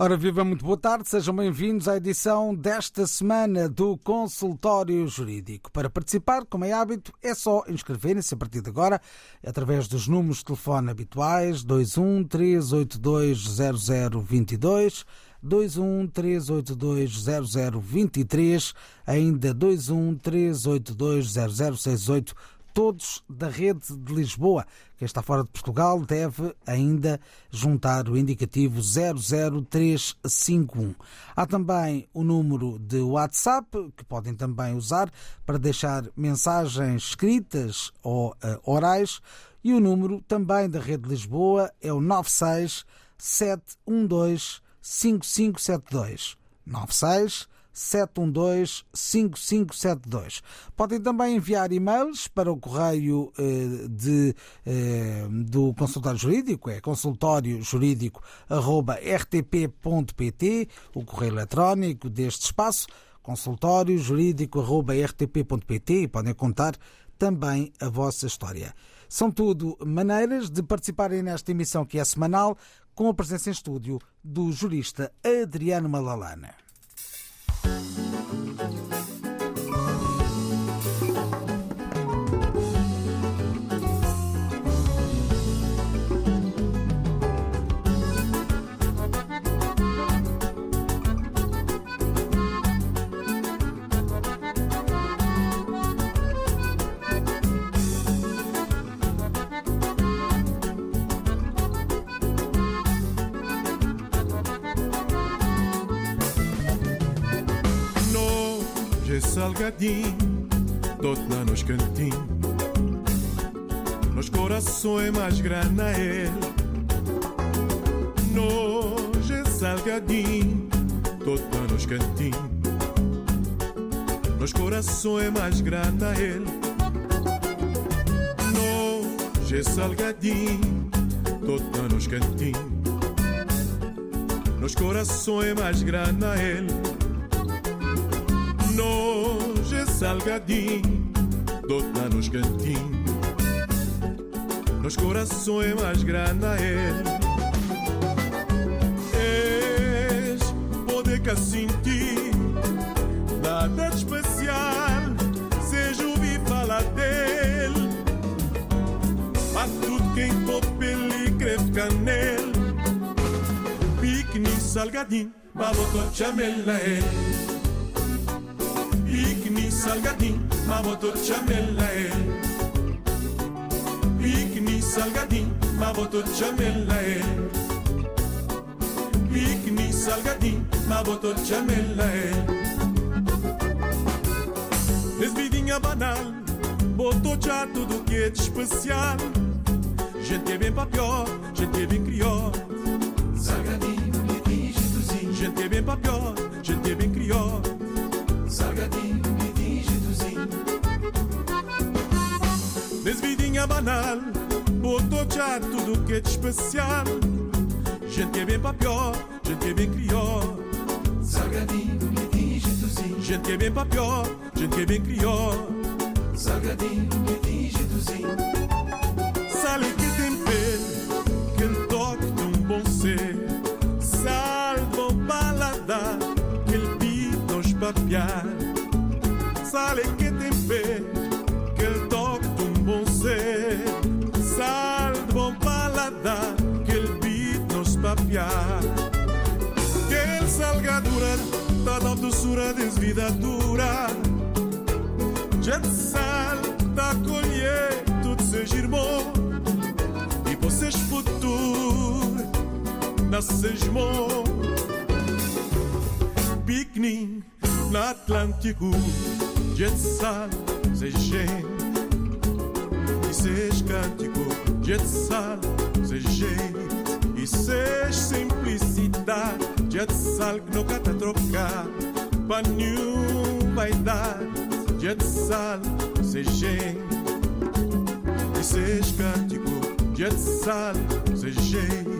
Ora, viva, muito boa tarde, sejam bem-vindos à edição desta semana do Consultório Jurídico. Para participar, como é hábito, é só inscreverem-se a partir de agora através dos números de telefone habituais 21 382 0022, 21 382 0023, ainda 21 382 0068 todos da rede de Lisboa. Quem está fora de Portugal deve ainda juntar o indicativo 00351. Há também o número de WhatsApp, que podem também usar para deixar mensagens escritas ou uh, orais. E o número também da rede de Lisboa é o 96 712 5572. 96 712-5572. Podem também enviar e-mails para o correio eh, de, eh, do consultório jurídico, é consultóriojurídico.rtp.pt, o correio eletrónico deste espaço, consultóriojurídico.rtp.pt e podem contar também a vossa história. São tudo maneiras de participarem nesta emissão que é semanal, com a presença em estúdio do jurista Adriano Malalana. Dou-te lá nos cantinhos. Nos corações mais grana ele. Nós é salgadinho, dou-te lá nos cantinhos. Nos corações mais grana ele. Nós é salgadinho, dou-te lá nos cantinhos. Nos corações mais grana ele. Salgadinho, dou-te nos cantinhos. Nos corações mais grana ele. És poder que sentir nada de especial, seja ouvir falar dele. A tudo quem topa ele creve canela. Pique salgadinho, babotou chamela ele. Pique salgadinho, babotou chamela ele. Pique salgadinho, babotou chamela ele. Desvidinha banal, botou já tudo que é de especial. Gente é bem para pior, gente é bem crió. Salgadinho. Gente é bem para pior, gente é bem crió. Salgadinho, Banal, botou já tudo que é de especial. Gente é bem para pior, gente é bem crió. Salgadinho, bonitinho, jeitozinho. Gente é bem para pior, gente é bem crió. Salgadinho, bonitinho, jeitozinho. Sal que tempero, que ele toque de um bom ser. Sal bom paladar, que ele pita nos papiar. Sal que paladar, que ele pita nos papiar. Que ele salgadura, toda a doçura desvidadura. Gente sal, tá colher, tudo seja irmão. E vocês futuro, nasces bom. Piquenique no Atlântico, jet sal, seja gente. E seja cântico, jet sal, gente. E simplicidade, jet sal que nunca tá trocar. Pra nenhum vai dar, jet sal, seja gente. E seja cântico, jet sal, seja jeito.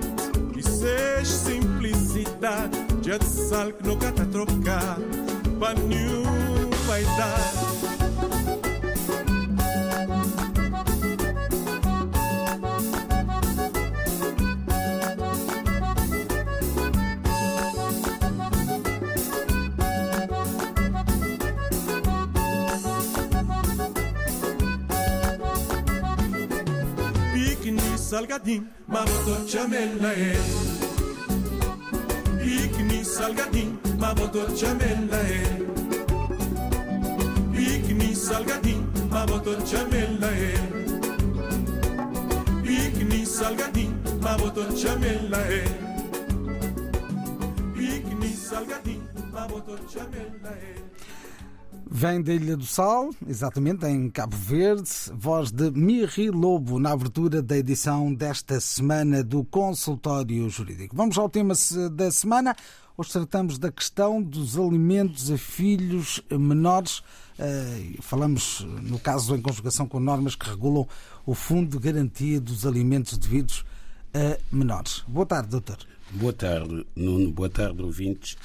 E seja simplicidade, jet sal que nunca tá trocar, pra nenhum vai dar. Salgadinho, mamoto chamela é. Pique salgadinho, mamoto chamela é. Pique salgadinho, mamoto chamela é. Pique salgadinho, mamoto chamela é. Pique salgadinho, mamoto chamela é. Vem da Ilha do Sal, exatamente, em Cabo Verde, voz de Miri Lobo na abertura da edição desta semana do Consultório Jurídico. Vamos ao tema da semana. Hoje tratamos da questão dos alimentos a filhos menores. Falamos, no caso, em conjugação com normas que regulam o Fundo de Garantia dos Alimentos Devidos a Menores. Boa tarde, doutor. Boa tarde, Nuno. Boa tarde, ouvintes.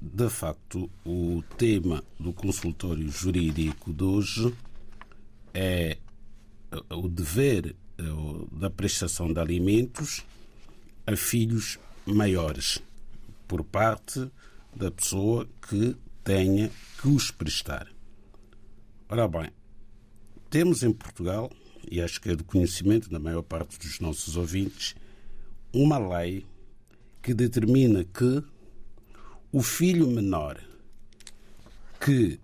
De facto, o tema do consultório jurídico de hoje é o dever da prestação de alimentos a filhos maiores por parte da pessoa que tenha que os prestar. Ora bem, temos em Portugal, e acho que é do conhecimento da maior parte dos nossos ouvintes, uma lei que determina que o filho menor que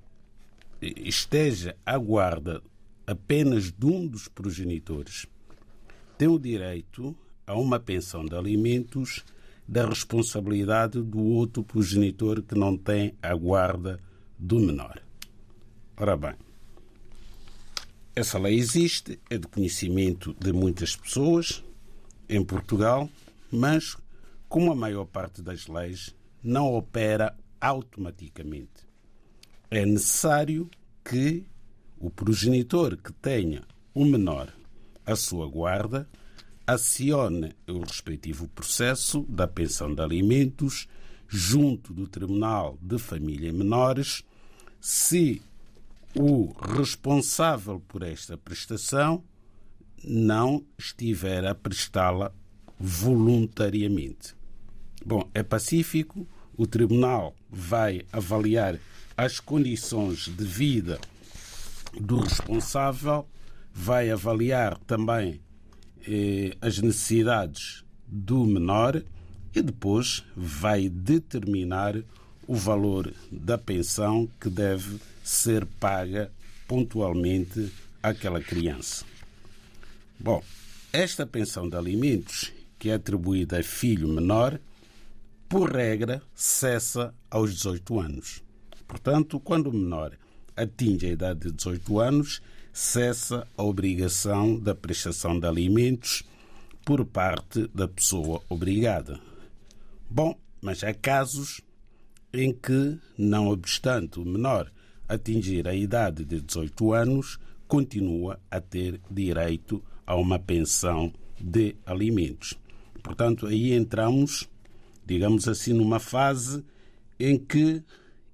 esteja à guarda apenas de um dos progenitores tem o direito a uma pensão de alimentos da responsabilidade do outro progenitor que não tem a guarda do menor. Ora bem, essa lei existe, é de conhecimento de muitas pessoas em Portugal, mas como a maior parte das leis não opera automaticamente. É necessário que o progenitor que tenha o menor à sua guarda acione o respectivo processo da pensão de alimentos junto do Tribunal de Família e Menores se o responsável por esta prestação não estiver a prestá-la voluntariamente. Bom, é pacífico, o tribunal vai avaliar as condições de vida do responsável, vai avaliar também eh, as necessidades do menor e depois vai determinar o valor da pensão que deve ser paga pontualmente àquela criança. Bom, esta pensão de alimentos, que é atribuída a filho menor, por regra, cessa aos 18 anos. Portanto, quando o menor atinge a idade de 18 anos, cessa a obrigação da prestação de alimentos por parte da pessoa obrigada. Bom, mas há casos em que, não obstante o menor atingir a idade de 18 anos, continua a ter direito a uma pensão de alimentos. Portanto, aí entramos digamos assim, numa fase em que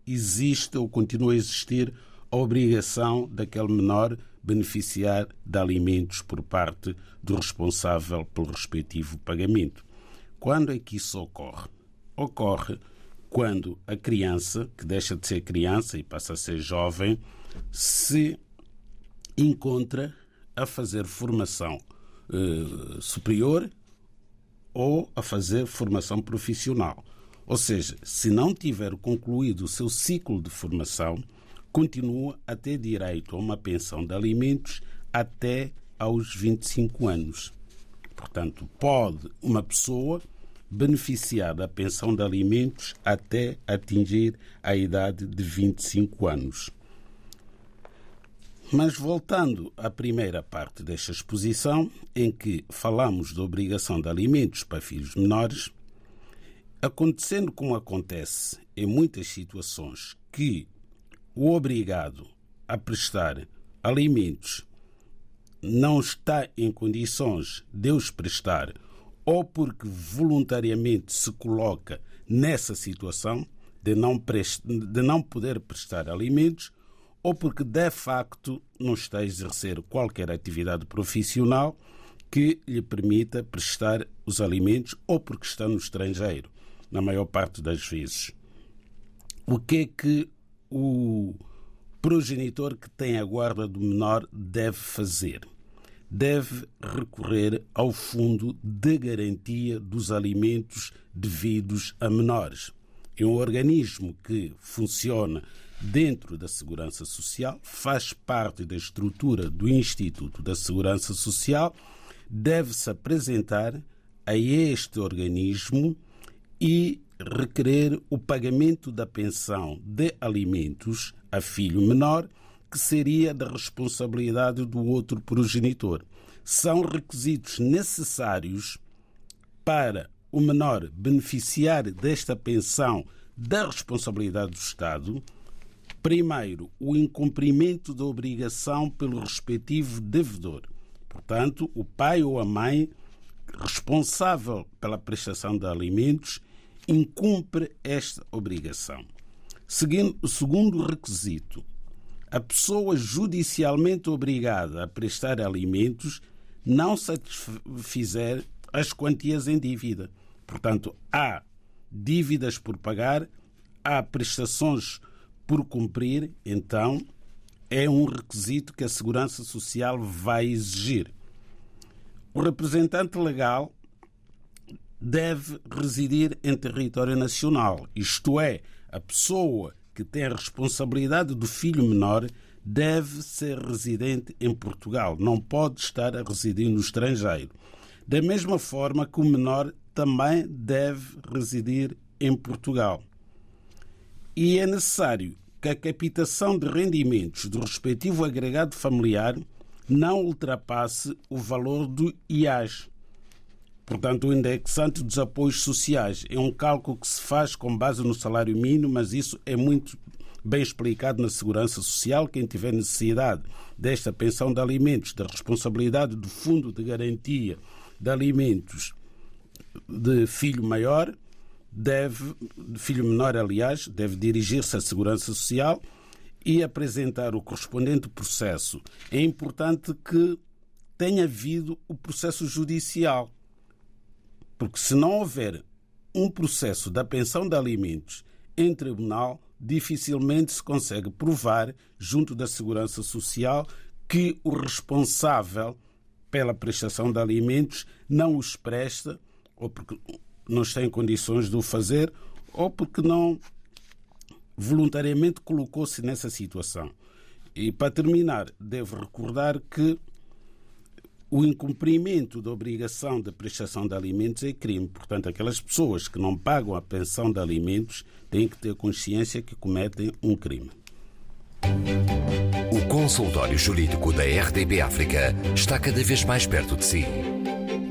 existe ou continua a existir a obrigação daquele menor beneficiar de alimentos por parte do responsável pelo respectivo pagamento. Quando é que isso ocorre? Ocorre quando a criança, que deixa de ser criança e passa a ser jovem, se encontra a fazer formação eh, superior ou a fazer formação profissional. Ou seja, se não tiver concluído o seu ciclo de formação, continua a ter direito a uma pensão de alimentos até aos 25 anos. Portanto, pode uma pessoa beneficiar da pensão de alimentos até atingir a idade de 25 anos. Mas voltando à primeira parte desta exposição, em que falamos da obrigação de alimentos para filhos menores, acontecendo como acontece em muitas situações que o obrigado a prestar alimentos não está em condições de os prestar ou porque voluntariamente se coloca nessa situação de não, de não poder prestar alimentos, ou porque de facto não está a exercer qualquer atividade profissional que lhe permita prestar os alimentos, ou porque está no estrangeiro, na maior parte das vezes. O que é que o progenitor que tem a guarda do menor deve fazer? Deve recorrer ao Fundo de Garantia dos Alimentos Devidos a Menores. É um organismo que funciona dentro da Segurança Social, faz parte da estrutura do Instituto da Segurança Social, deve-se apresentar a este organismo e requerer o pagamento da pensão de alimentos a filho menor, que seria da responsabilidade do outro progenitor. São requisitos necessários para o menor beneficiar desta pensão da responsabilidade do Estado. Primeiro, o incumprimento da obrigação pelo respectivo devedor. Portanto, o pai ou a mãe responsável pela prestação de alimentos incumpre esta obrigação. Seguindo, o segundo requisito, a pessoa judicialmente obrigada a prestar alimentos não satisfizer as quantias em dívida. Portanto, há dívidas por pagar, há prestações por cumprir, então é um requisito que a Segurança Social vai exigir. O representante legal deve residir em território nacional, isto é, a pessoa que tem a responsabilidade do filho menor deve ser residente em Portugal, não pode estar a residir no estrangeiro. Da mesma forma que o menor também deve residir em Portugal. E é necessário que a captação de rendimentos do respectivo agregado familiar não ultrapasse o valor do IAS, Portanto, o indexante dos apoios sociais é um cálculo que se faz com base no salário mínimo, mas isso é muito bem explicado na Segurança Social. Quem tiver necessidade desta pensão de alimentos, da responsabilidade do Fundo de Garantia de Alimentos de filho maior, deve, de filho menor, aliás, deve dirigir-se à Segurança Social e apresentar o correspondente processo. É importante que tenha havido o processo judicial porque se não houver um processo da pensão de alimentos em tribunal, dificilmente se consegue provar, junto da Segurança Social, que o responsável pela prestação de alimentos não os presta, ou porque não está em condições de o fazer, ou porque não voluntariamente colocou-se nessa situação. E para terminar, devo recordar que o incumprimento da obrigação de prestação de alimentos é crime. Portanto, aquelas pessoas que não pagam a pensão de alimentos têm que ter consciência que cometem um crime. O consultório jurídico da RDB África está cada vez mais perto de si.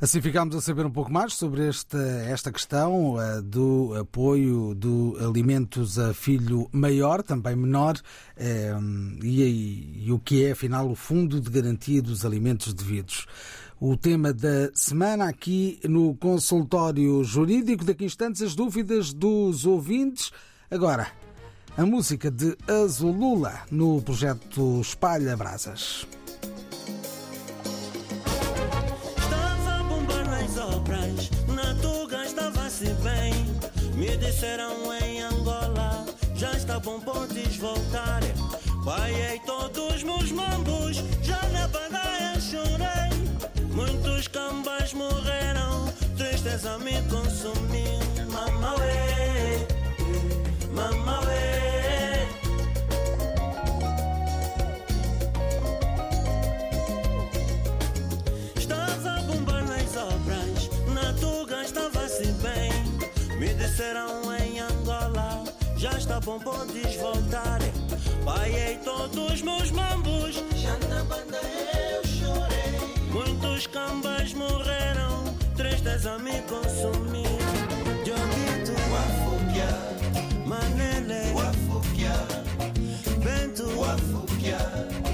Assim ficámos a saber um pouco mais sobre esta, esta questão uh, do apoio do alimentos a filho maior, também menor, uh, e, e, o que é, afinal, o Fundo de Garantia dos Alimentos Devidos o tema da semana aqui no consultório jurídico. Daqui a instantes, as dúvidas dos ouvintes. Agora, a música de Azulula no projeto Espalha Brasas. Me disseram em Angola, já está bom, podes voltar. Paiei todos meus mambos, já na bandaia chorei. Muitos cambas morreram, tristeza me consumiu. Mamauê, mamauê. Já está bom, podes voltar. Paiei todos meus mambos, já na banda eu choro. os cambas morreram, tristes a me consumir. Dioguito, Manele, Bento, ai,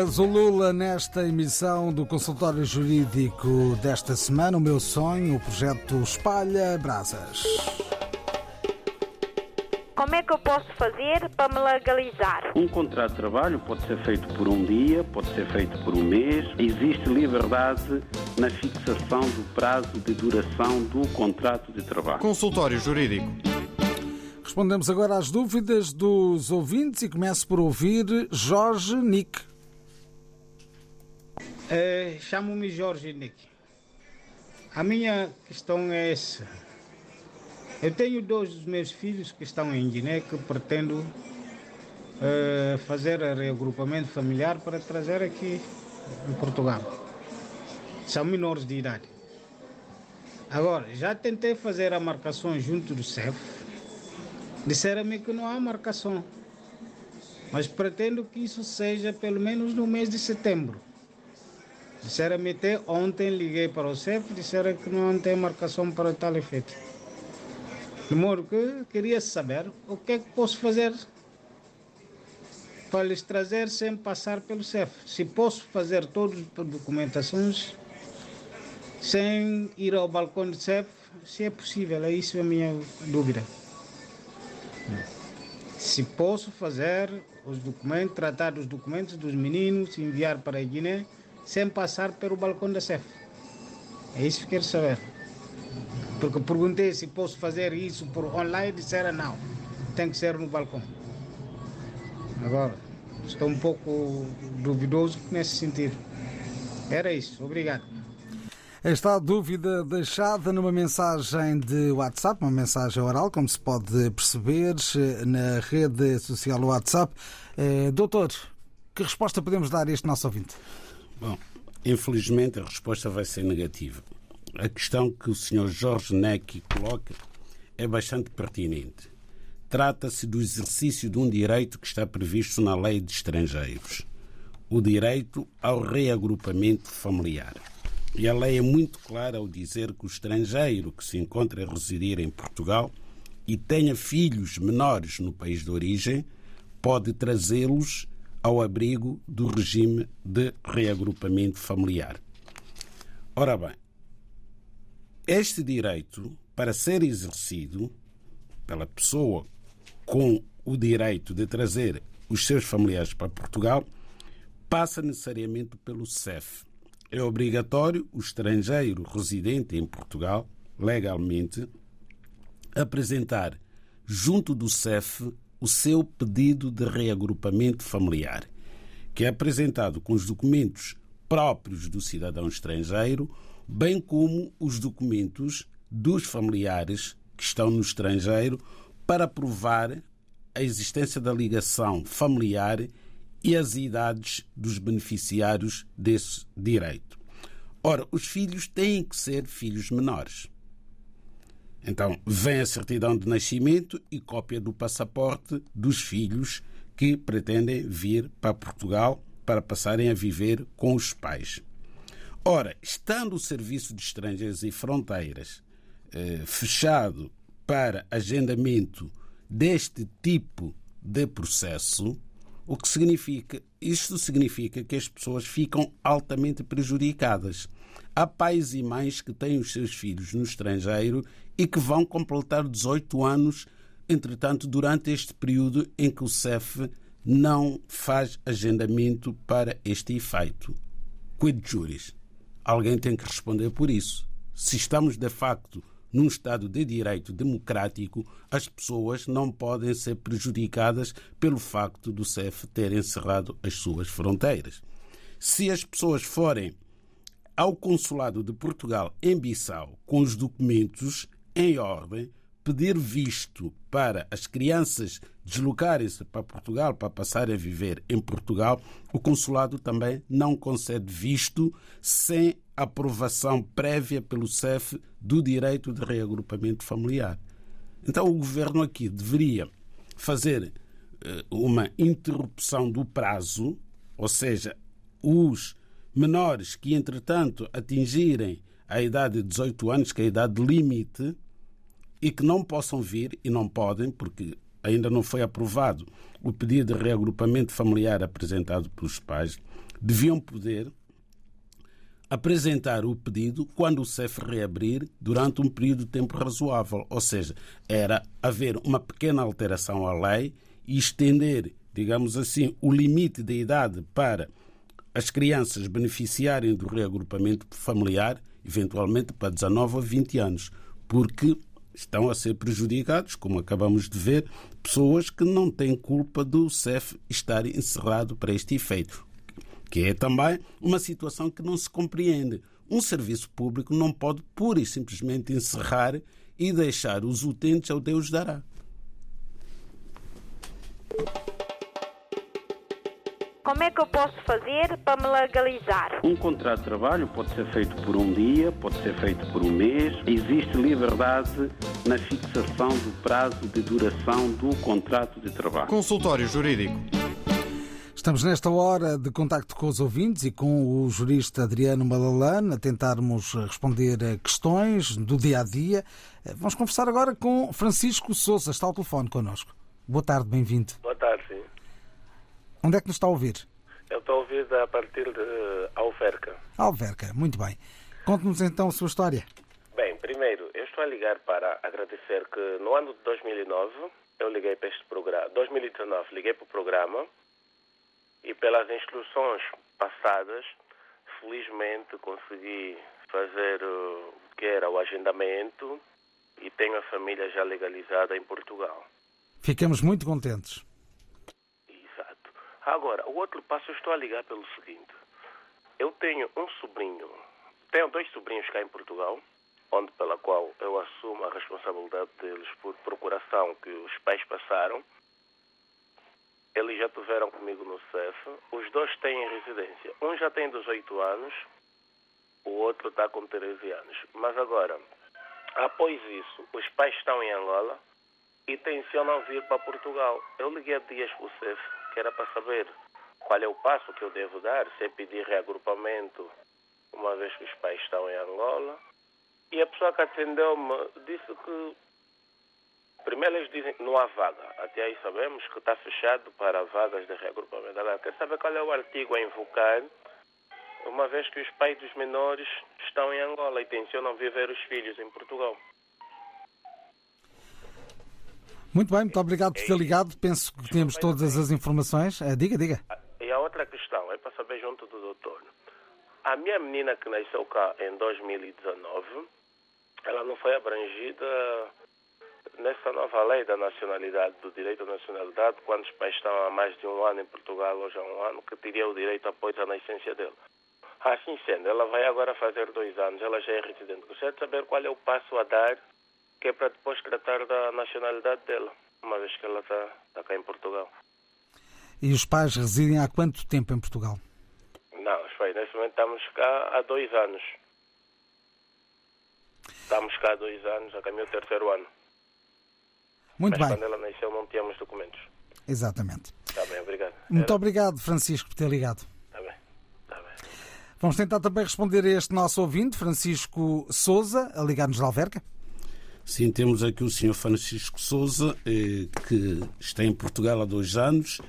A Zulula nesta emissão do consultório jurídico desta semana, o meu sonho, o projeto Espalha Brasas. Como é que eu posso fazer para me legalizar? Um contrato de trabalho pode ser feito por um dia, pode ser feito por um mês. Existe liberdade na fixação do prazo de duração do contrato de trabalho. Consultório Jurídico. Respondemos agora às dúvidas dos ouvintes e começo por ouvir Jorge Nick. É, Chamo-me Jorge Nick. A minha questão é essa. Eu tenho dois dos meus filhos que estão em Guiné que pretendo eh, fazer reagrupamento familiar para trazer aqui em Portugal. São menores de idade. Agora, já tentei fazer a marcação junto do CEF. Disseram-me que não há marcação. Mas pretendo que isso seja pelo menos no mês de setembro. Disseram-me até ontem, liguei para o CEF, disseram que não tem marcação para tal efeito. De modo que queria saber o que é que posso fazer para lhes trazer sem passar pelo CEF. Se posso fazer todas as documentações sem ir ao balcão do CEF, se é possível, é isso a minha dúvida. Se posso fazer os documentos, tratar dos documentos dos meninos, enviar para a Guiné, sem passar pelo balcão da CEF. É isso que quero saber. Porque perguntei se posso fazer isso por online, disseram não, tem que ser no balcão. Agora, estou um pouco duvidoso nesse sentido. Era isso, obrigado. Esta dúvida deixada numa mensagem de WhatsApp, uma mensagem oral, como se pode perceber, na rede social WhatsApp. Eh, doutor, que resposta podemos dar a este nosso ouvinte? Bom, infelizmente a resposta vai ser negativa. A questão que o Sr. Jorge Neck coloca é bastante pertinente. Trata-se do exercício de um direito que está previsto na Lei de Estrangeiros, o direito ao reagrupamento familiar. E a lei é muito clara ao dizer que o estrangeiro que se encontra a residir em Portugal e tenha filhos menores no país de origem pode trazê-los ao abrigo do regime de reagrupamento familiar. Ora bem, este direito, para ser exercido pela pessoa com o direito de trazer os seus familiares para Portugal, passa necessariamente pelo CEF. É obrigatório o estrangeiro residente em Portugal, legalmente, apresentar junto do CEF o seu pedido de reagrupamento familiar, que é apresentado com os documentos próprios do cidadão estrangeiro, bem como os documentos dos familiares que estão no estrangeiro para provar a existência da ligação familiar e as idades dos beneficiários desse direito. Ora, os filhos têm que ser filhos menores. Então, vem a certidão de nascimento e cópia do passaporte dos filhos que pretendem vir para Portugal para passarem a viver com os pais. Ora, estando o Serviço de Estrangeiros e Fronteiras eh, fechado para agendamento deste tipo de processo, o que significa? Isto significa que as pessoas ficam altamente prejudicadas. Há pais e mães que têm os seus filhos no estrangeiro e que vão completar 18 anos, entretanto, durante este período em que o CEF não faz agendamento para este efeito. Quid juris? Alguém tem que responder por isso. Se estamos de facto num Estado de direito democrático, as pessoas não podem ser prejudicadas pelo facto do CEF ter encerrado as suas fronteiras. Se as pessoas forem ao Consulado de Portugal em Bissau com os documentos em ordem, pedir visto para as crianças deslocarem-se para Portugal, para passarem a viver em Portugal, o consulado também não concede visto sem aprovação prévia pelo CEF do direito de reagrupamento familiar. Então o governo aqui deveria fazer uma interrupção do prazo, ou seja, os menores que entretanto atingirem a idade de 18 anos, que é a idade limite, e que não possam vir, e não podem, porque ainda não foi aprovado o pedido de reagrupamento familiar apresentado pelos pais, deviam poder apresentar o pedido quando o CEF reabrir durante um período de tempo razoável. Ou seja, era haver uma pequena alteração à lei e estender, digamos assim, o limite de idade para as crianças beneficiarem do reagrupamento familiar, eventualmente para 19 ou 20 anos, porque estão a ser prejudicados, como acabamos de ver, pessoas que não têm culpa do CEF estar encerrado para este efeito, que é também uma situação que não se compreende. Um serviço público não pode pura e simplesmente encerrar e deixar os utentes ao Deus dará. Como é que eu posso fazer para me legalizar? Um contrato de trabalho pode ser feito por um dia, pode ser feito por um mês. Existe liberdade na fixação do prazo de duração do contrato de trabalho. Consultório Jurídico. Estamos nesta hora de contacto com os ouvintes e com o jurista Adriano Malalane a tentarmos responder a questões do dia a dia. Vamos conversar agora com Francisco Souza, está ao telefone connosco. Boa tarde, bem-vindo. Boa tarde, sim. Onde é que nos está a ouvir? Eu estou a ouvir a partir de Alverca. Alverca, muito bem. Conte-nos então a sua história. Bem, primeiro, eu estou a ligar para agradecer que no ano de 2009 eu liguei para este programa. 2019 liguei para o programa e pelas instruções passadas, felizmente consegui fazer uh, o que era o agendamento e tenho a família já legalizada em Portugal. Ficamos muito contentes. Agora, o outro passo eu estou a ligar pelo seguinte. Eu tenho um sobrinho, tenho dois sobrinhos cá em Portugal, onde pela qual eu assumo a responsabilidade deles por procuração que os pais passaram. Eles já tiveram comigo no CEF. Os dois têm residência. Um já tem 18 anos, o outro está com 13 anos. Mas agora, após isso, os pais estão em Angola e tencionam vir para Portugal. Eu liguei dias para o CEF, que era para saber qual é o passo que eu devo dar, se é pedir reagrupamento, uma vez que os pais estão em Angola. E a pessoa que atendeu-me disse que Primeiro eles dizem que não há vaga. Até aí sabemos que está fechado para vagas de reagrupamento. Agora, quer saber qual é o artigo a invocar, uma vez que os pais dos menores estão em Angola e tencionam viver os filhos em Portugal. Muito bem, muito obrigado por ter ligado. Penso que temos todas as informações. Eh, diga, diga. E a outra questão é para saber junto do doutor. A minha menina que nasceu cá em 2019, ela não foi abrangida nessa nova lei da nacionalidade, do direito à nacionalidade, quando os pais estão há mais de um ano em Portugal, já há um ano, que teria o direito após a nascença dele. Assim sendo, ela vai agora fazer dois anos, ela já é residente. Gostaria de saber qual é o passo a dar, que é para depois tratar da nacionalidade dela, uma vez que ela está, está cá em Portugal. E os pais residem há quanto tempo em Portugal? Não, os pais, nesse momento estamos cá há dois anos. Estamos cá há dois anos, a caminho do terceiro ano. Muito Mas bem. quando ela nasceu não tínhamos documentos. Exatamente. Está bem, obrigado. Muito obrigado, Francisco, por ter ligado. Está bem, está bem. Vamos tentar também responder a este nosso ouvinte, Francisco Souza, a ligar-nos de Alverca. Sim, temos aqui o Sr. Francisco Souza, eh, que está em Portugal há dois anos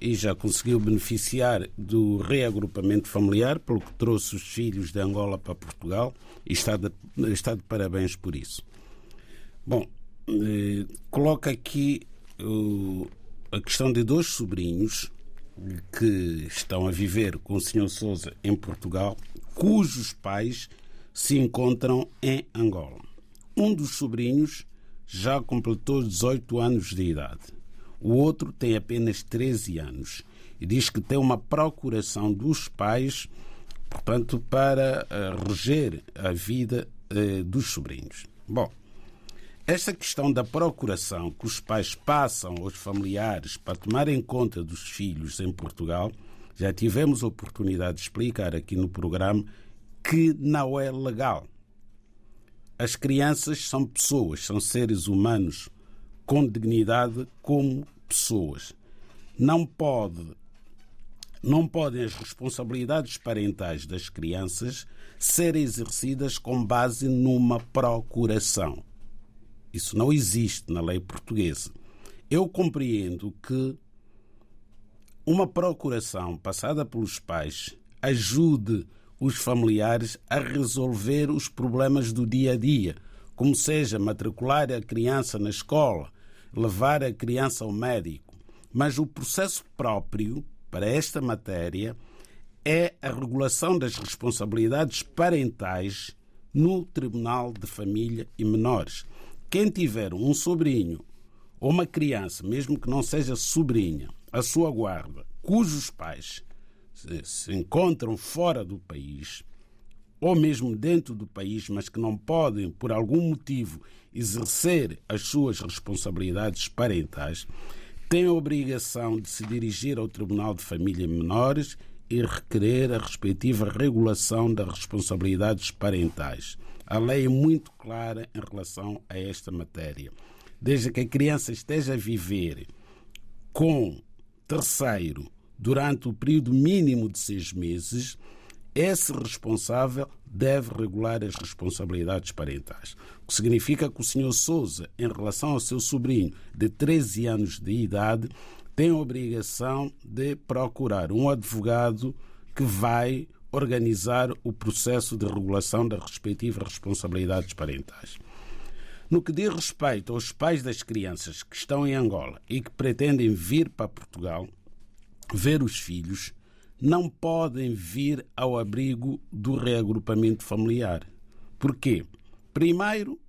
e já conseguiu beneficiar do reagrupamento familiar, pelo que trouxe os filhos de Angola para Portugal e está de, está de parabéns por isso. Bom, eh, coloca aqui a questão de dois sobrinhos que estão a viver com o Sr. Souza em Portugal, cujos pais se encontram em Angola. Um dos sobrinhos já completou 18 anos de idade. O outro tem apenas 13 anos e diz que tem uma procuração dos pais, portanto, para eh, reger a vida eh, dos sobrinhos. Bom, esta questão da procuração que os pais passam aos familiares para tomar em conta dos filhos em Portugal, já tivemos oportunidade de explicar aqui no programa que não é legal. As crianças são pessoas, são seres humanos com dignidade como pessoas. Não pode não podem as responsabilidades parentais das crianças ser exercidas com base numa procuração. Isso não existe na lei portuguesa. Eu compreendo que uma procuração passada pelos pais ajude os familiares a resolver os problemas do dia a dia, como seja matricular a criança na escola, levar a criança ao médico. Mas o processo próprio para esta matéria é a regulação das responsabilidades parentais no Tribunal de Família e Menores. Quem tiver um sobrinho ou uma criança, mesmo que não seja sobrinha, a sua guarda, cujos pais se, encontram fora do país, ou mesmo dentro do país, mas que não podem, por algum motivo, exercer as suas responsabilidades parentais, têm a obrigação de se dirigir ao Tribunal de Família Menores e requerer a respectiva regulação das responsabilidades parentais. A lei é muito clara em relação a esta matéria. Desde que a criança esteja a viver com terceiro durante o período mínimo de seis meses, esse responsável deve regular as responsabilidades parentais. O que significa que o Sr. Souza, em relação ao seu sobrinho de 13 anos de idade, tem a obrigação de procurar um advogado que vai organizar o processo de regulação das respectivas responsabilidades parentais. No que diz respeito aos pais das crianças que estão em Angola e que pretendem vir para Portugal ver os filhos, não podem vir ao abrigo do reagrupamento familiar. Porquê? Primeiro,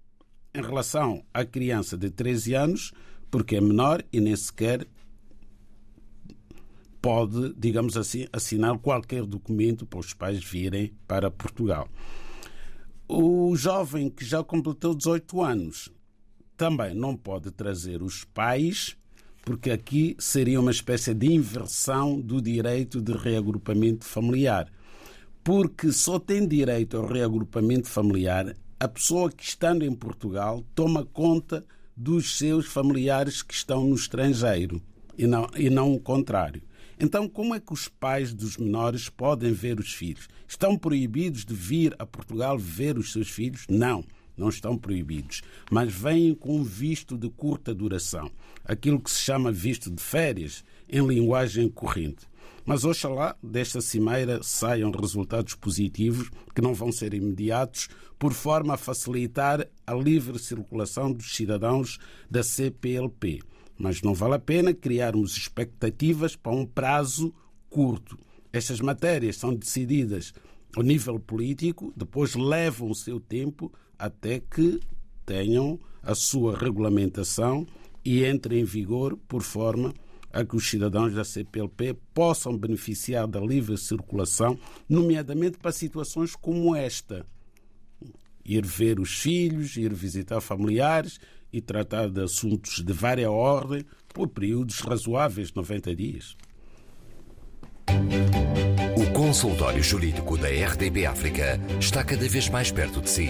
em relação à criança de 13 anos, porque é menor e nem sequer pode, digamos assim, assinar qualquer documento para os pais virem para Portugal. O jovem que já completou 18 anos também não pode trazer os pais, porque aqui seria uma espécie de inversão do direito de reagrupamento familiar. Porque só tem direito ao reagrupamento familiar a pessoa que, estando em Portugal, toma conta dos seus familiares que estão no estrangeiro e não, e não o contrário. Então, como é que os pais dos menores podem ver os filhos? Estão proibidos de vir a Portugal ver os seus filhos? Não, não estão proibidos. Mas vêm com visto de curta duração, aquilo que se chama visto de férias, em linguagem corrente. Mas oxalá desta cimeira saiam resultados positivos que não vão ser imediatos, por forma a facilitar a livre circulação dos cidadãos da CPLP mas não vale a pena criarmos expectativas para um prazo curto. Estas matérias são decididas ao nível político, depois levam o seu tempo até que tenham a sua regulamentação e entrem em vigor por forma a que os cidadãos da CPLP possam beneficiar da livre circulação, nomeadamente para situações como esta. Ir ver os filhos, ir visitar familiares, e tratar de assuntos de vária ordem por períodos razoáveis de 90 dias. O consultório jurídico da RDB África está cada vez mais perto de si.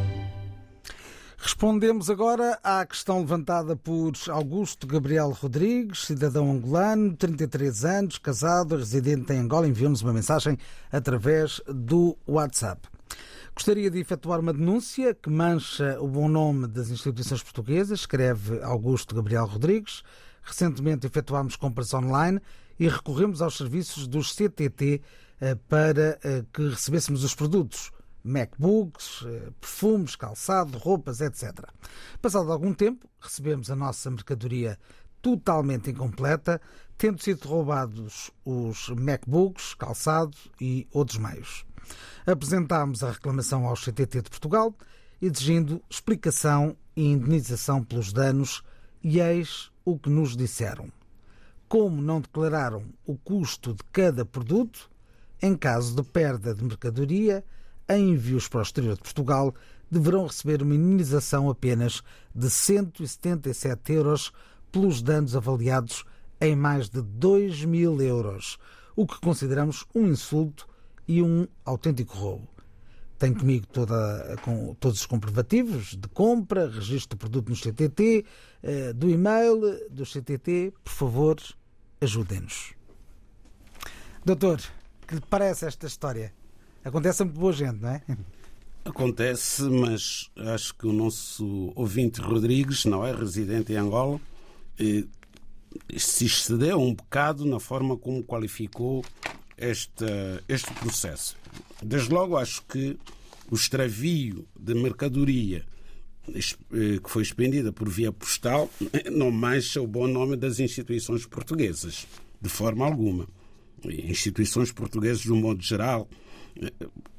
Respondemos agora à questão levantada por Augusto Gabriel Rodrigues, cidadão angolano, 33 anos, casado, residente em Angola, enviou-nos uma mensagem através do WhatsApp. Gostaria de efetuar uma denúncia que mancha o bom nome das instituições portuguesas, escreve Augusto Gabriel Rodrigues. Recentemente efetuámos compras online e recorremos aos serviços dos CTT eh, para eh, que recebêssemos os produtos. MacBooks, eh, perfumes, calçado, roupas, etc. Passado algum tempo, recebemos a nossa mercadoria totalmente incompleta, tendo sido roubados os MacBooks, calçado e outros meios. Apresentámos a reclamação ao CTT de Portugal, exigindo explicação e indenização pelos danos, e eis o que nos disseram. Como não declararam o custo de cada produto, em caso de perda de mercadoria, em envios para o exterior de Portugal, deverão receber uma indenização apenas de 177 euros pelos danos avaliados em mais de 2 mil euros, o que consideramos um insulto e um autêntico roubo. Tenho comigo toda, com todos os comprovativos de compra, registro do produto no CTT, eh, do e-mail do CTT. Por favor, ajudem-nos. Doutor, que lhe parece esta história? Acontece muito boa gente, não é? Acontece, mas acho que o nosso ouvinte Rodrigues não é residente em Angola. E se excedeu um bocado na forma como qualificou este, este processo. Desde logo, acho que o extravio de mercadoria que foi expendida por via postal não mancha o bom nome das instituições portuguesas, de forma alguma. Instituições portuguesas, de um modo geral,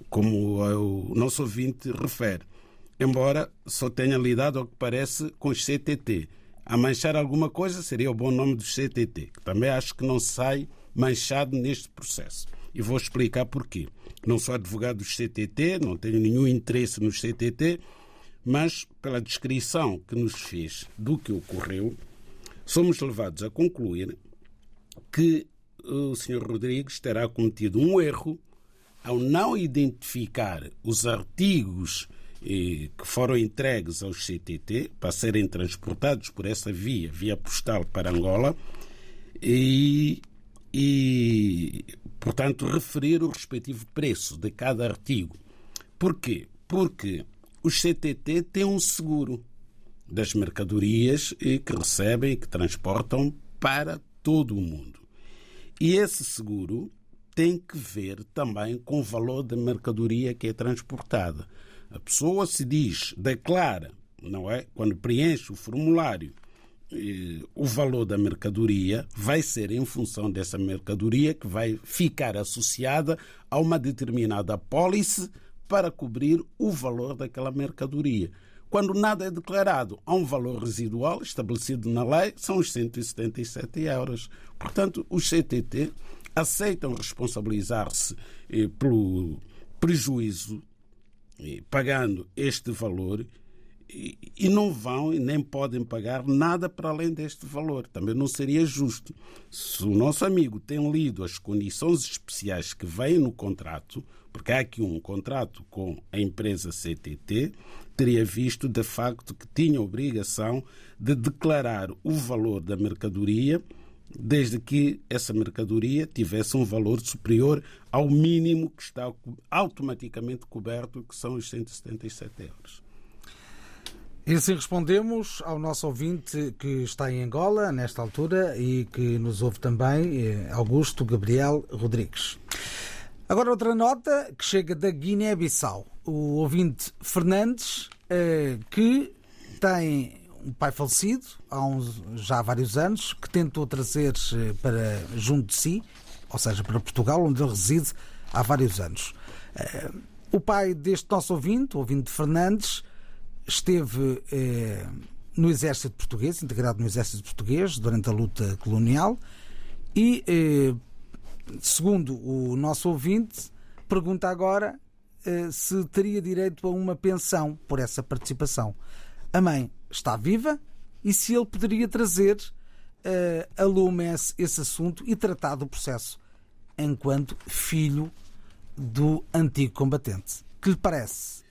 como o nosso ouvinte refere, embora só tenha lidado, ao que parece, com os CTT. A manchar alguma coisa seria o bom nome dos CTT, que também acho que não sai manchado neste processo. E vou explicar porquê. Não sou advogado dos CTT, não tenho nenhum interesse nos CTT, mas pela descrição que nos fez do que ocorreu, somos levados a concluir que o Sr. Rodrigues terá cometido um erro ao não identificar os artigos eh, que foram entregues aos CTT para serem transportados por essa via, via postal para Angola, e, e portanto, referir o respectivo preço de cada artigo. Porquê? Porque os CTT têm um seguro das mercadorias eh, que recebem e que transportam para todo o mundo. E esse seguro tem que ver também com o valor da mercadoria que é transportada. A pessoa se diz, declara, não é? Quando preenche o formulário, eh, o valor da mercadoria vai ser em função dessa mercadoria que vai ficar associada a uma determinada pólice para cobrir o valor daquela mercadoria. Quando nada é declarado, há um valor residual estabelecido na lei, são os 177 euros. Portanto, os CTT aceitam responsabilizar-se eh, pelo prejuízo, eh, pagando este valor, e, não vão e nem podem pagar nada para além deste valor. Também não seria justo. Se o nosso amigo tem lido as condições especiais que vêm no contrato, porque há aqui um contrato com a empresa CTT, teria visto de facto que tinha obrigação de declarar o valor da mercadoria desde que essa mercadoria tivesse um valor superior ao mínimo que está automaticamente coberto, que são os 177 euros. E assim respondemos ao nosso ouvinte que está em Angola, nesta altura, e que nos ouve também, eh, Augusto Gabriel Rodrigues. Agora outra nota que chega da Guiné-Bissau. O ouvinte Fernandes, eh, que tem um pai falecido há uns, já há vários anos, que tentou trazer eh, para junto de si, ou seja, para Portugal, onde ele reside há vários anos. O pai deste nosso ouvinte, o ouvinte Fernandes, esteve eh, no exército português, integrado no exército português durante a luta colonial e, eh, segundo o nosso ouvinte, pergunta agora eh, se teria direito a uma pensão por essa participação. A mãe está viva e se ele poderia trazer eh, a lume esse, esse assunto e tratar do processo enquanto filho do antigo combatente. Que lhe parece?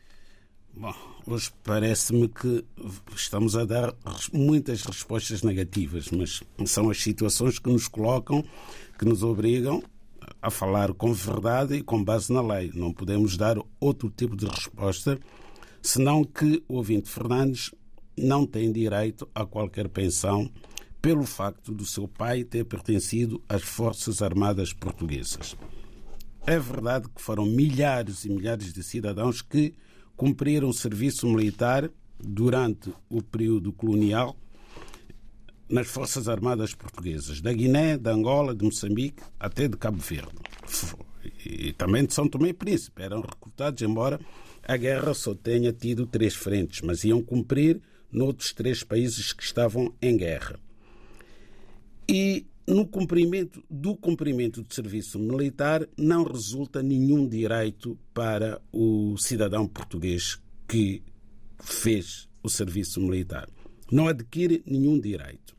Bom, hoje parece-me que estamos a dar muitas respostas negativas, mas são as situações que nos colocam, que nos obrigam a falar com verdade e com base na lei. Não podemos dar outro tipo de resposta, senão que o ouvinte Fernandes não tem direito a qualquer pensão pelo facto do seu pai ter pertencido às Forças Armadas Portuguesas. É verdade que foram milhares e milhares de cidadãos que cumpriram serviço militar durante o período colonial nas Forças Armadas Portuguesas, da Guiné, da Angola, de Moçambique até de Cabo Verde. E também de São Tomé e Príncipe. Eram recrutados, embora a guerra só tenha tido três frentes, mas iam cumprir noutros três países que estavam em guerra. E no cumprimento do cumprimento do serviço militar não resulta nenhum direito para o cidadão português que fez o serviço militar. Não adquire nenhum direito.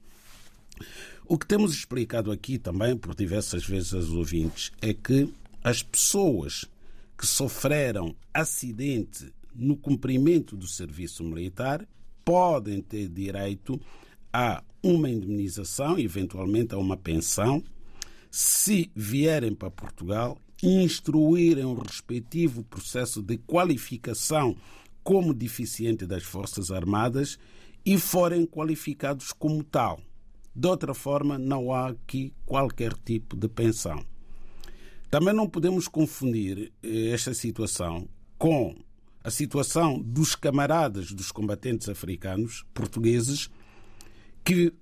O que temos explicado aqui também por diversas vezes aos ouvintes é que as pessoas que sofreram acidente no cumprimento do serviço militar podem ter direito a uma indemnização, eventualmente a uma pensão, se vierem para Portugal, instruírem o respectivo processo de qualificação como deficiente das Forças Armadas e forem qualificados como tal. De outra forma, não há aqui qualquer tipo de pensão. Também não podemos confundir esta situação com a situação dos camaradas dos combatentes africanos portugueses que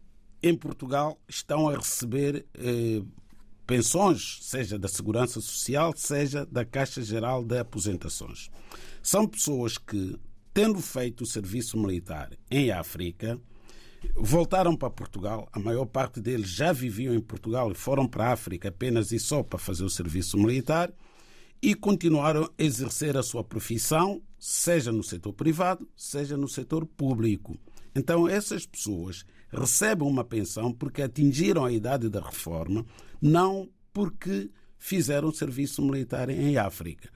em Portugal estão a receber eh, pensões, seja da Segurança Social, seja da Caixa Geral de Aposentações. São pessoas que, tendo feito o serviço militar em África, voltaram para Portugal. A maior parte deles já viviam em Portugal e foram para a África apenas e só para fazer o serviço militar e continuaram a exercer a sua profissão, seja no setor privado, seja no setor público. Então, essas pessoas recebem uma pensão porque atingiram a idade da reforma, não porque fizeram serviço militar em África.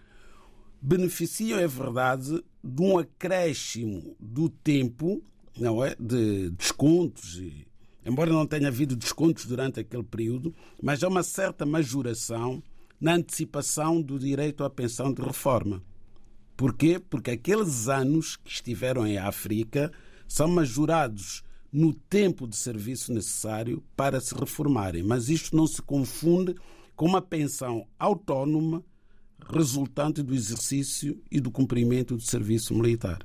Beneficiam, é verdade, de um acréscimo do tempo, não é? De descontos, e, embora não tenha havido descontos durante aquele período, mas há uma certa majoração na antecipação do direito à pensão de reforma. Porquê? Porque aqueles anos que estiveram em África são majorados no tempo de serviço necessário para se reformarem. Mas isto não se confunde com uma pensão autónoma resultante do exercício e do cumprimento do serviço militar.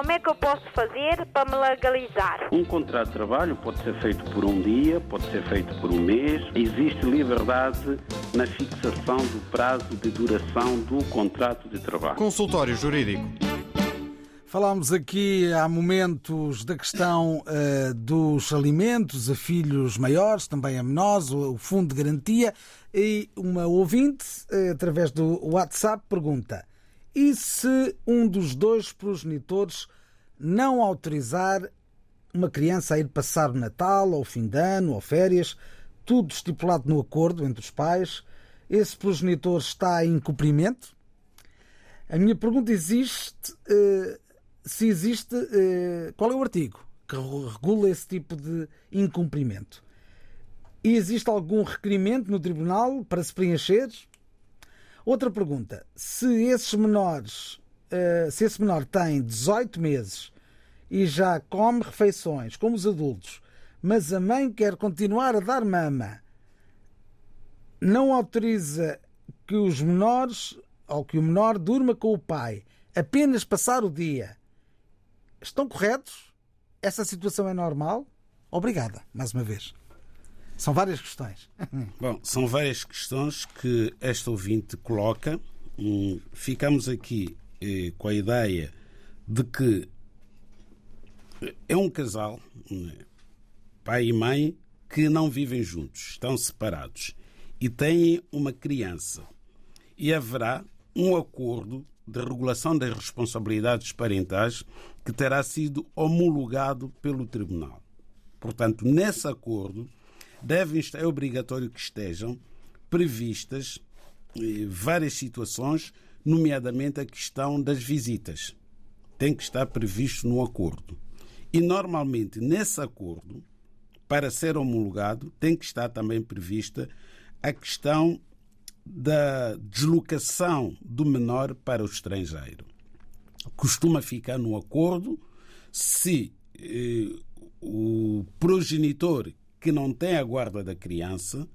Como é que eu posso fazer para me legalizar? Um contrato de trabalho pode ser feito por um dia, pode ser feito por um mês. Existe liberdade na fixação do prazo de duração do contrato de trabalho. Consultório Jurídico. Falámos aqui há momentos da questão uh, dos alimentos a filhos maiores, também a menores, o, o fundo de garantia. E uma ouvinte, uh, através do WhatsApp, pergunta: e se um dos dois progenitores não autorizar uma criança a ir passar o Natal, ou fim de ano, ou férias, tudo estipulado no acordo entre os pais, esse progenitor está em incumprimento? A minha pergunta existe. Uh, se existe, eh, qual é o artigo que regula esse tipo de incumprimento? E existe algum requerimento no tribunal para se preencher? Outra pergunta: se esses menores, eh, se esse menor tem 18 meses e já come refeições como os adultos, mas a mãe quer continuar a dar mama, não autoriza que os menores ou que o menor durma com o pai, apenas passar o dia estão corretos? Essa situação é normal? Obrigada, mais uma vez. São várias questões. Bom, são várias questões que esta ouvinte coloca. Ficamos aqui eh, com a ideia de que é um casal, né, pai e mãe, que não vivem juntos, estão separados e têm uma criança. E haverá um acordo de regulação das responsabilidades parentais que terá sido homologado pelo Tribunal. Portanto, nesse acordo, devem é obrigatório que estejam previstas eh, várias situações, nomeadamente a questão das visitas. Tem que estar previsto no acordo. E, normalmente, nesse acordo, para ser homologado, tem que estar também prevista a questão da deslocação do menor para o estrangeiro. Costuma ficar no acordo se eh, o progenitor que não tem a guarda da criança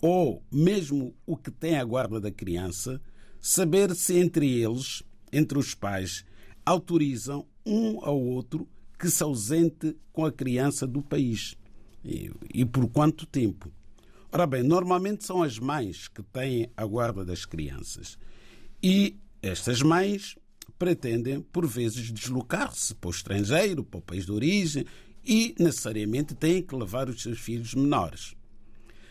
ou mesmo o que tem a guarda da criança, saber se entre eles, entre os pais, autorizam um ao outro que se ausente com a criança do país. E, e por quanto tempo? Ora bem, normalmente são as mães que têm a guarda das crianças. E estas mães pretendem, por vezes, deslocar-se para o estrangeiro, para o país de origem, e necessariamente têm que levar os seus filhos menores.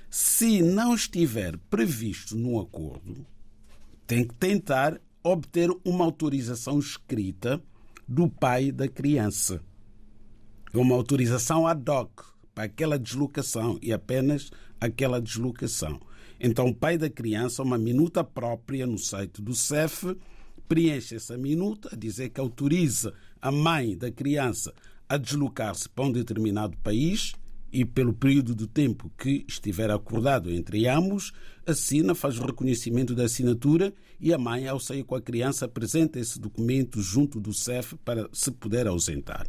Se não estiver previsto no acordo, tem que tentar obter uma autorização escrita do pai da criança. Uma autorização ad hoc para aquela deslocação e apenas aquela deslocação. Então, o pai da criança, uma minuta própria no site do CEF, preenche essa minuta, a dizer que autoriza a mãe da criança a deslocar-se para um determinado país e, pelo período de tempo que estiver acordado entre ambos, assina, faz o reconhecimento da assinatura e a mãe, ao sair com a criança, apresenta esse documento junto do CEF para se poder ausentar.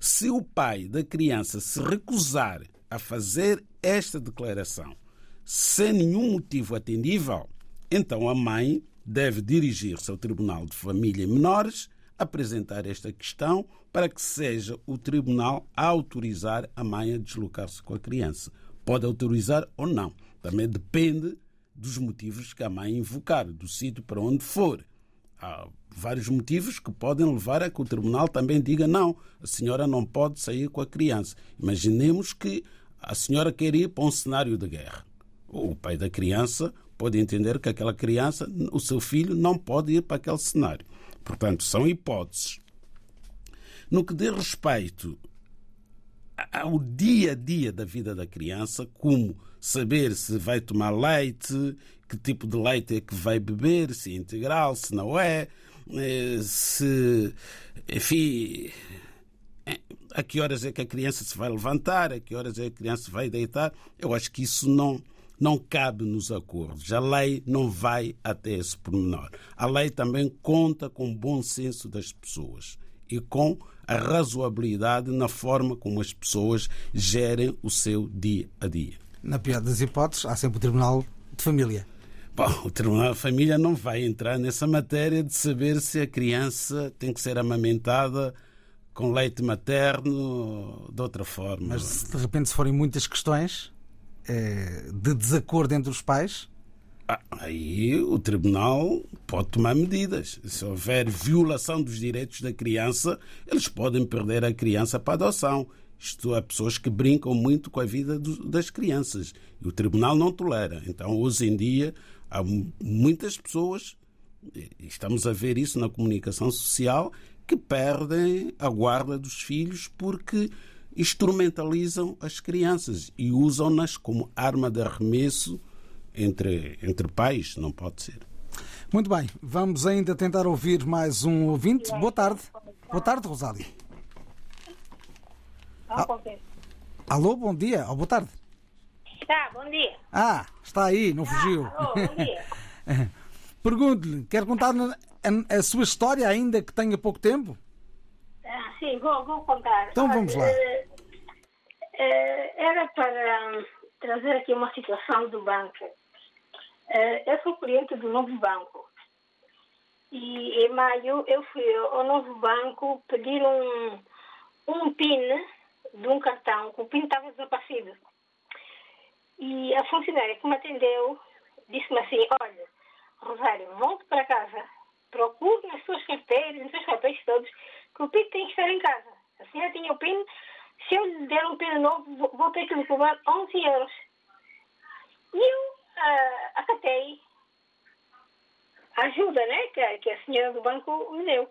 Se o pai da criança se recusar a fazer esta declaração sem nenhum motivo atendível, então a mãe deve dirigir-se ao Tribunal de Família e Menores, apresentar esta questão para que seja o tribunal a autorizar a mãe a deslocar-se com a criança. Pode autorizar ou não. Também depende dos motivos que a mãe invocar, do sítio para onde for. Há vários motivos que podem levar a que o tribunal também diga não, a senhora não pode sair com a criança. Imaginemos que a senhora quer ir para um cenário de guerra. O pai da criança pode entender que aquela criança, o seu filho, não pode ir para aquele cenário. Portanto, são hipóteses. No que diz respeito ao dia a dia da vida da criança, como saber se vai tomar leite, que tipo de leite é que vai beber, se é integral, se não é, eh, se, enfim, eh, a que horas é que a criança se vai levantar, a que horas é que a criança vai deitar, eu acho que isso não, não cabe nos acordos. A lei não vai até esse pormenor. A lei também conta com o bom senso das pessoas e com a razoabilidade na forma como as pessoas gerem o seu dia a dia. Na pior das hipóteses, há sempre o Tribunal de Família. Bom, o Tribunal de Família não vai entrar nessa matéria de saber se a criança tem que ser amamentada com leite materno ou de outra forma. Mas de repente se forem muitas questões de desacordo entre os pais, Ah, aí o Tribunal pode tomar medidas. Se houver violação dos direitos da criança, eles podem perder a criança para adoção. Isto há pessoas que brincam muito com a vida do- das crianças e o Tribunal não tolera. Então, hoje em dia, há mu- muitas pessoas, estamos a ver isso na comunicação social, que perdem a guarda dos filhos porque instrumentalizam as crianças e usam-nas como arma de arremesso entre, entre pais. Não pode ser. Muito bem, vamos ainda tentar ouvir mais um ouvinte. Boa tarde. Boa tarde, Rosália. Ah, Alô, bom dia. Ou boa tarde. Tá, bom dia. Ah, está aí, não fugiu. alô, bom dia. Pergunto-lhe, quer contar a, a sua história ainda que tenha pouco tempo? Ah, sim, vou, vou contar. Então vamos lá. Eh, eh, era para hum, trazer aqui uma situação do banco. Eh, eu sou cliente do novo banco. E em maio eu fui ao novo banco pedir um, um PIN de um cartão, que o PIN estava desaparecido. E a funcionária que me atendeu disse-me assim, olha, Rosário, volte para casa, procure nas suas carteiras, nos seus papéis todos, o PIN tem que estar em casa. A senhora tinha o PIN, se eu lhe der um PIN novo, vou- ter que lhe cobrar 11 euros. E eu ah, acatei a ajuda né, que, a- que a senhora do banco me deu.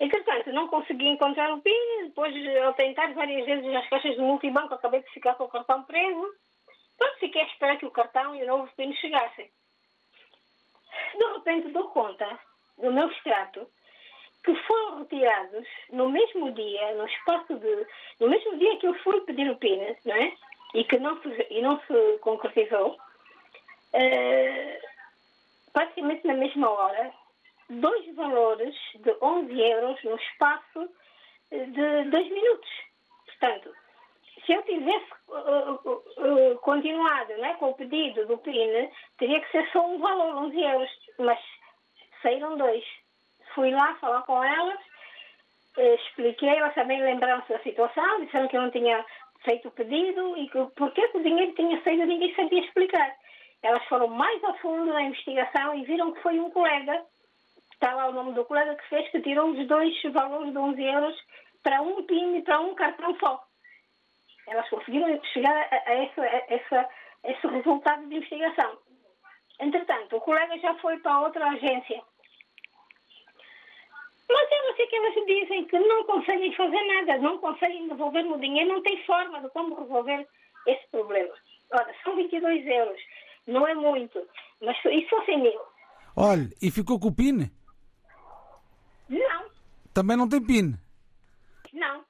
Entretanto, não consegui encontrar o PIN, depois ao tentar várias vezes as caixas do multibanco, acabei de ficar com o cartão preso. Pronto, fiquei a esperar que o cartão e o novo PIN chegassem. De repente dou conta do meu extrato que foram retirados no mesmo dia, no espaço de. no mesmo dia que eu fui pedir o PIN, não é? E que não se, e não se concretizou, eh, praticamente na mesma hora, dois valores de 11 euros no espaço eh, de dois minutos. Portanto, se eu tivesse uh, uh, uh, continuado né, com o pedido do PIN, teria que ser só um valor, 11 euros, mas saíram dois. Fui lá falar com elas, expliquei, elas também lembraram-se da situação, disseram que eu não tinha feito o pedido e que porque que o dinheiro tinha saído ninguém sabia explicar. Elas foram mais a fundo na investigação e viram que foi um colega, está lá o nome do colega que fez, que tirou os dois valores de 11 euros para um PIN e para um cartão só. Elas conseguiram chegar a, a essa, a essa, esse resultado de investigação. Entretanto, o colega já foi para outra agência. Mas eu não sei que elas dizem que não conseguem fazer nada, não conseguem devolver o dinheiro, não tem forma de como resolver esse problema. Ora, são 22 euros, não é muito, mas se fossem mil? Olha, e ficou com o PIN? Não, Também não tem PIN. não.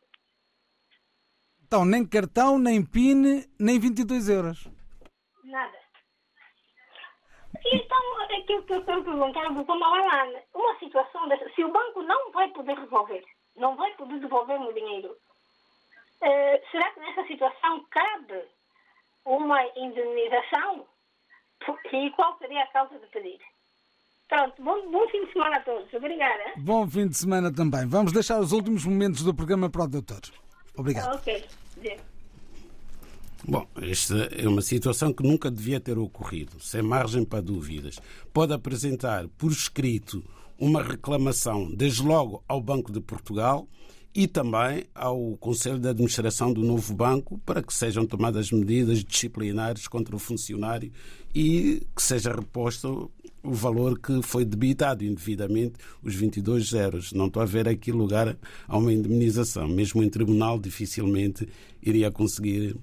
Então, nem cartão, nem PIN, nem 22 euros. Nada. E então, aquilo que eu quero perguntar ao Dr. Malalane, uma situação dessa, se o banco não vai poder resolver, não vai poder devolver o dinheiro, eh, será que nessa situação cabe uma indenização? E qual seria a causa de pedir? Pronto, bom, bom fim de semana a todos. Obrigada. Bom fim de semana também. Vamos deixar os últimos momentos do programa para o doutor. Obrigado. Ok. Bom, esta é uma situação que nunca devia ter ocorrido, sem margem para dúvidas. Pode apresentar por escrito uma reclamação, desde logo ao Banco de Portugal e também ao Conselho de Administração do novo banco, para que sejam tomadas medidas disciplinares contra o funcionário e que seja reposto o valor que foi debitado indevidamente, os 22 zeros. Não estou a ver aqui lugar a uma indemnização. Mesmo em tribunal, dificilmente iria conseguir.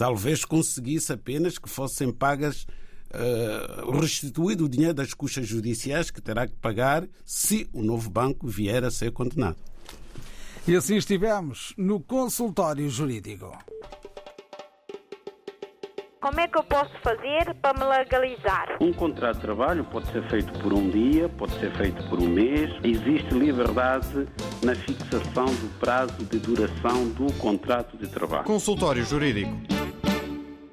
Talvez conseguisse apenas que fossem pagas uh, restituído o dinheiro das custas judiciais que terá que pagar se o novo banco vier a ser condenado. E assim estivemos no consultório jurídico. Como é que eu posso fazer para me legalizar? Um contrato de trabalho pode ser feito por um dia, pode ser feito por um mês. Existe liberdade na fixação do prazo de duração do contrato de trabalho. Consultório Jurídico.